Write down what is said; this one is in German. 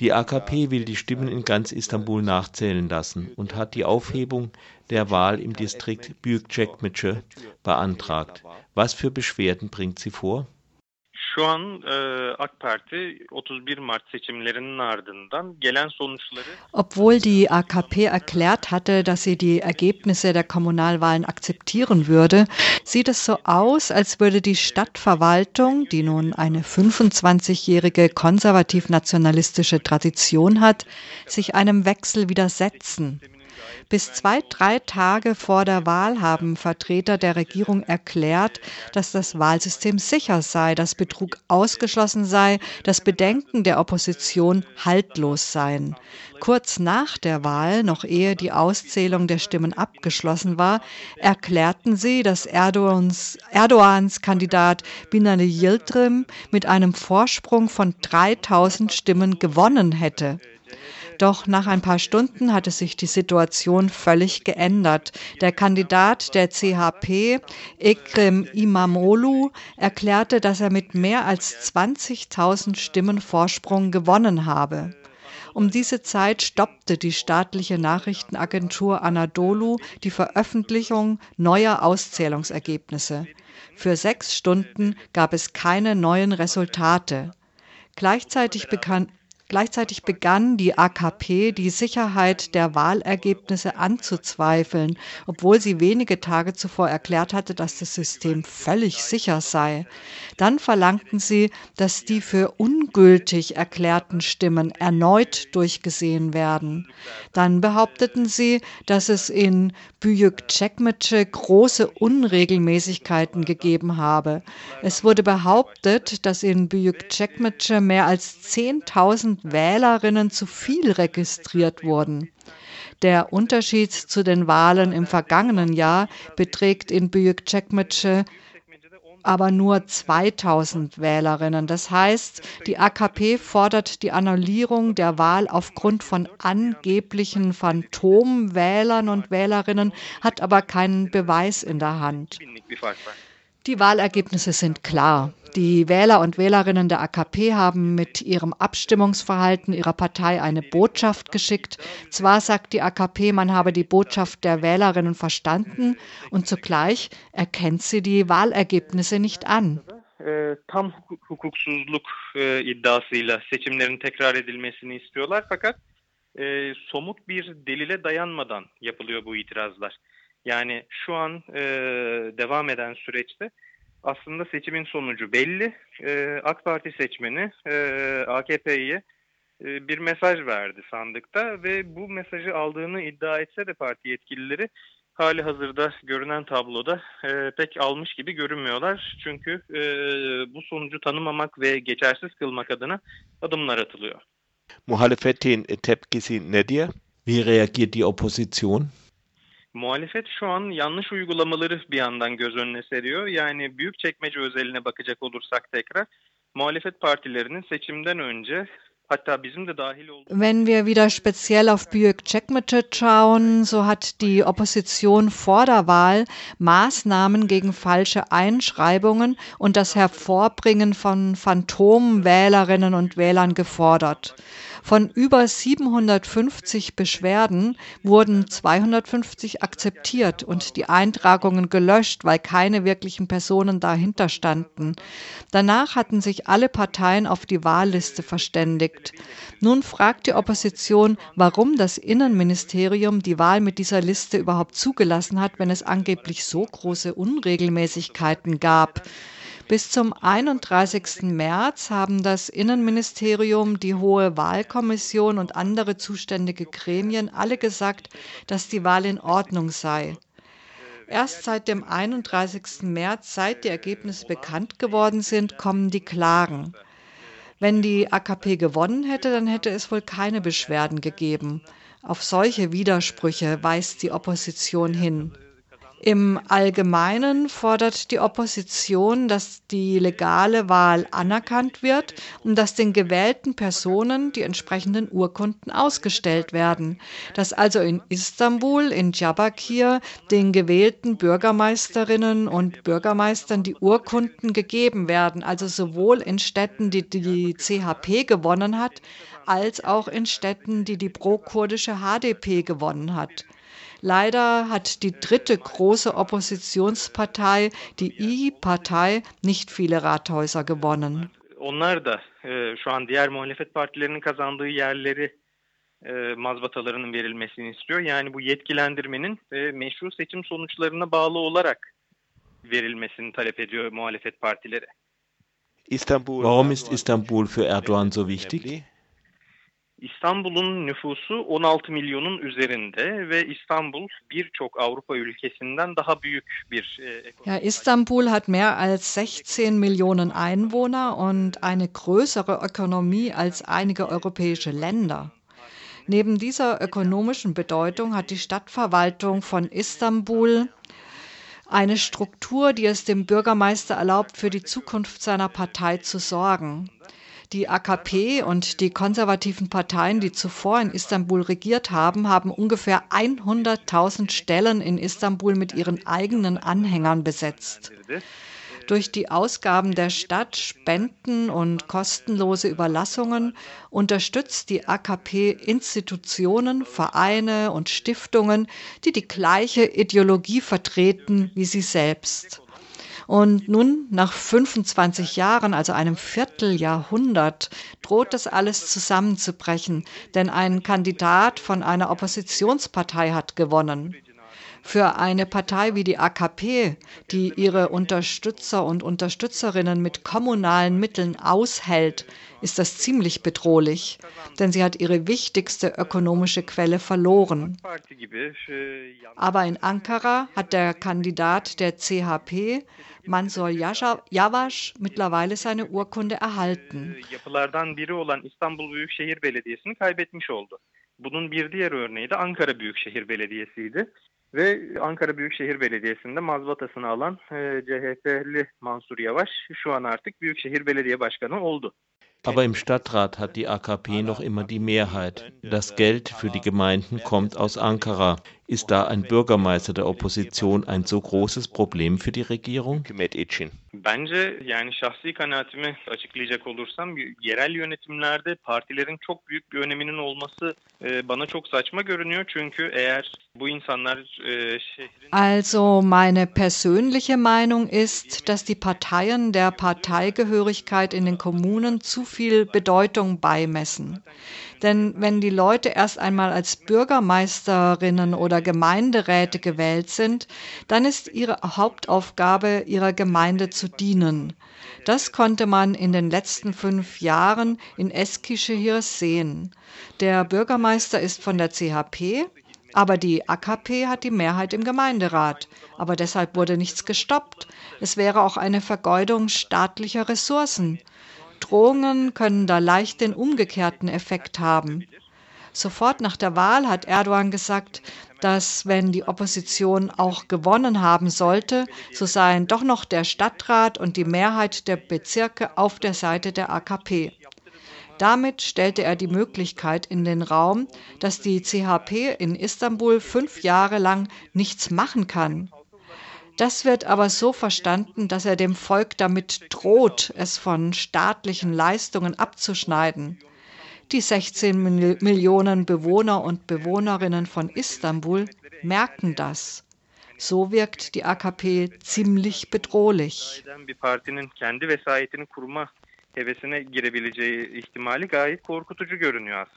Die AKP will die Stimmen in ganz Istanbul nachzählen lassen und hat die Aufhebung der Wahl im Distrikt Büyükçekmece beantragt. Was für Beschwerden bringt sie vor? Şu an e, AK Parti 31 Mart seçimlerinin ardından gelen sonuçları Obwohl die AKP erklärt hatte, dass sie die Ergebnisse der Kommunalwahlen akzeptieren würde, sieht es so aus, als würde die Stadtverwaltung, die nun eine 25-jährige konservativ-nationalistische Tradition hat, sich einem Wechsel widersetzen. Bis zwei, drei Tage vor der Wahl haben Vertreter der Regierung erklärt, dass das Wahlsystem sicher sei, dass Betrug ausgeschlossen sei, dass Bedenken der Opposition haltlos seien. Kurz nach der Wahl, noch ehe die Auszählung der Stimmen abgeschlossen war, erklärten sie, dass Erdogans, Erdogans Kandidat Binali Yildirim mit einem Vorsprung von 3000 Stimmen gewonnen hätte. Doch nach ein paar Stunden hatte sich die Situation völlig geändert. Der Kandidat der CHP, Ekrem Imamoglu, erklärte, dass er mit mehr als 20.000 Stimmen Vorsprung gewonnen habe. Um diese Zeit stoppte die staatliche Nachrichtenagentur Anadolu die Veröffentlichung neuer Auszählungsergebnisse. Für sechs Stunden gab es keine neuen Resultate. Gleichzeitig bekannt Gleichzeitig begann die AKP die Sicherheit der Wahlergebnisse anzuzweifeln, obwohl sie wenige Tage zuvor erklärt hatte, dass das System völlig sicher sei. Dann verlangten sie, dass die für ungültig erklärten Stimmen erneut durchgesehen werden. Dann behaupteten sie, dass es in Büyükçekmece große Unregelmäßigkeiten gegeben habe. Es wurde behauptet, dass in Büyükçekmece mehr als 10.000 Wählerinnen zu viel registriert wurden. Der Unterschied zu den Wahlen im vergangenen Jahr beträgt in Büyükçekmece aber nur 2000 Wählerinnen. Das heißt, die AKP fordert die Annullierung der Wahl aufgrund von angeblichen Phantomwählern und Wählerinnen, hat aber keinen Beweis in der Hand. Die Wahlergebnisse sind klar. Die Wähler und Wählerinnen der AKP haben mit ihrem Abstimmungsverhalten ihrer Partei eine Botschaft geschickt. Zwar sagt die AKP, man habe die Botschaft der Wählerinnen verstanden und zugleich erkennt sie die Wahlergebnisse nicht an. tam. Yani şu an e, devam eden süreçte aslında seçimin sonucu belli. E, AK Parti seçmeni e, AKP'ye e, bir mesaj verdi sandıkta ve bu mesajı aldığını iddia etse de parti yetkilileri hali hazırda görünen tabloda e, pek almış gibi görünmüyorlar. Çünkü e, bu sonucu tanımamak ve geçersiz kılmak adına adımlar atılıyor. Muhalefetin tepkisi nedir? Wie reagiert die Opposition? Muhalefet şu an yanlış uygulamaları bir yandan göz önüne seriyor. Yani büyük çekmece özeline bakacak olursak tekrar muhalefet partilerinin seçimden önce. Wenn wir wieder speziell auf Büyük-Çekmece schauen, so hat die Opposition vor der Wahl Maßnahmen gegen falsche Einschreibungen und das Hervorbringen von Phantomwählerinnen und Wählern gefordert. Von über 750 Beschwerden wurden 250 akzeptiert und die Eintragungen gelöscht, weil keine wirklichen Personen dahinter standen. Danach hatten sich alle Parteien auf die Wahlliste verständigt. Nun fragt die Opposition, warum das Innenministerium die Wahl mit dieser Liste überhaupt zugelassen hat, wenn es angeblich so große Unregelmäßigkeiten gab. Bis zum 31. März haben das Innenministerium, die Hohe Wahlkommission und andere zuständige Gremien alle gesagt, dass die Wahl in Ordnung sei. Erst seit dem 31. März, seit die Ergebnisse bekannt geworden sind, kommen die Klagen. Wenn die AKP gewonnen hätte, dann hätte es wohl keine Beschwerden gegeben. Auf solche Widersprüche weist die Opposition hin. Im Allgemeinen fordert die Opposition, dass die legale Wahl anerkannt wird und dass den gewählten Personen die entsprechenden Urkunden ausgestellt werden. Dass also in Istanbul, in Diyarbakir den gewählten Bürgermeisterinnen und Bürgermeistern die Urkunden gegeben werden, also sowohl in Städten, die die CHP gewonnen hat, als auch in Städten, die die pro-kurdische HDP gewonnen hat. Leider hat die dritte große Oppositionspartei, die İYİ-Partei, nicht viele Rathäuser gewonnen. Onlar da e, şu an diğer muhalefet partilerinin kazandığı yerleri e, mazbatalarının verilmesini istiyor. Yani bu yetkilendirmenin e, meşru seçim sonuçlarına bağlı olarak verilmesini talep ediyor muhalefet partileri. Warum ist Istanbul für Erdogan so wichtig? İstanbul'un nüfusu 16 milyonun üzerinde ve İstanbul birçok Avrupa ülkesinden daha büyük bir e, Ja, Istanbul hat mehr als 16 Millionen Einwohner und eine größere Ökonomie als einige europäische Länder. Neben dieser ökonomischen Bedeutung hat die Stadtverwaltung von Istanbul eine Struktur, die es dem Bürgermeister erlaubt, für die Zukunft seiner Partei zu sorgen. Die AKP und die konservativen Parteien, die zuvor in Istanbul regiert haben, haben ungefähr 100.000 Stellen in Istanbul mit ihren eigenen Anhängern besetzt. Durch die Ausgaben der Stadt, Spenden und kostenlose Überlassungen unterstützt die AKP Institutionen, Vereine und Stiftungen, die die gleiche Ideologie vertreten wie sie selbst. Und nun, nach 25 Jahren, also einem Vierteljahrhundert, droht das alles zusammenzubrechen, denn ein Kandidat von einer Oppositionspartei hat gewonnen. Für eine Partei wie die AKP, die ihre Unterstützer und Unterstützerinnen mit kommunalen Mitteln aushält, ist das ziemlich bedrohlich, denn sie hat ihre wichtigste ökonomische Quelle verloren. Aber in Ankara hat der Kandidat der CHP, Mansur Yavaş, mittlerweile seine Urkunde erhalten. Bunun bir diğer örneği de Ankara Büyükşehir Belediyesi'ydi. Ve Ankara Büyükşehir Belediyesi'nde mazbatasını alan e, CHP'li Mansur Yavaş şu an artık Büyükşehir Belediye Başkanı oldu. Aber im Stadtrat hat die AKP noch immer die Mehrheit. Das Geld für die Gemeinden kommt aus Ankara. Ist da ein Bürgermeister der Opposition ein so großes Problem für die Regierung? Bence yani şahsi kanaatimi açıklayacak olursam yerel yönetimlerde partilerin çok büyük bir öneminin olması e, bana çok saçma görünüyor. Çünkü eğer bu insanlar e. Also meine persönliche Meinung ist, dass die Parteien der Parteigehörigkeit in den Kommunen zu viel Bedeutung beimessen. Denn wenn die Leute erst einmal als Bürgermeisterinnen oder Gemeinderäte gewählt sind, dann ist ihre Hauptaufgabe, ihrer Gemeinde zu dienen. Das konnte man in den letzten fünf Jahren in Eskişehir sehen. Der Bürgermeister ist von der CHP, aber die AKP hat die Mehrheit im Gemeinderat. Aber deshalb wurde nichts gestoppt. Es wäre auch eine Vergeudung staatlicher Ressourcen. Drohungen können da leicht den umgekehrten Effekt haben. Sofort nach der Wahl hat Erdogan gesagt, dass wenn die Opposition auch gewonnen haben sollte, so seien doch noch der Stadtrat und die Mehrheit der Bezirke auf der Seite der AKP. Damit stellte er die Möglichkeit in den Raum, dass die CHP in Istanbul fünf Jahre lang nichts machen kann. Das wird aber so verstanden, dass er dem Volk damit droht, es von staatlichen Leistungen abzuschneiden. Die 16 Millionen Bewohner und Bewohnerinnen von Istanbul merken das. So wirkt die AKP ziemlich bedrohlich.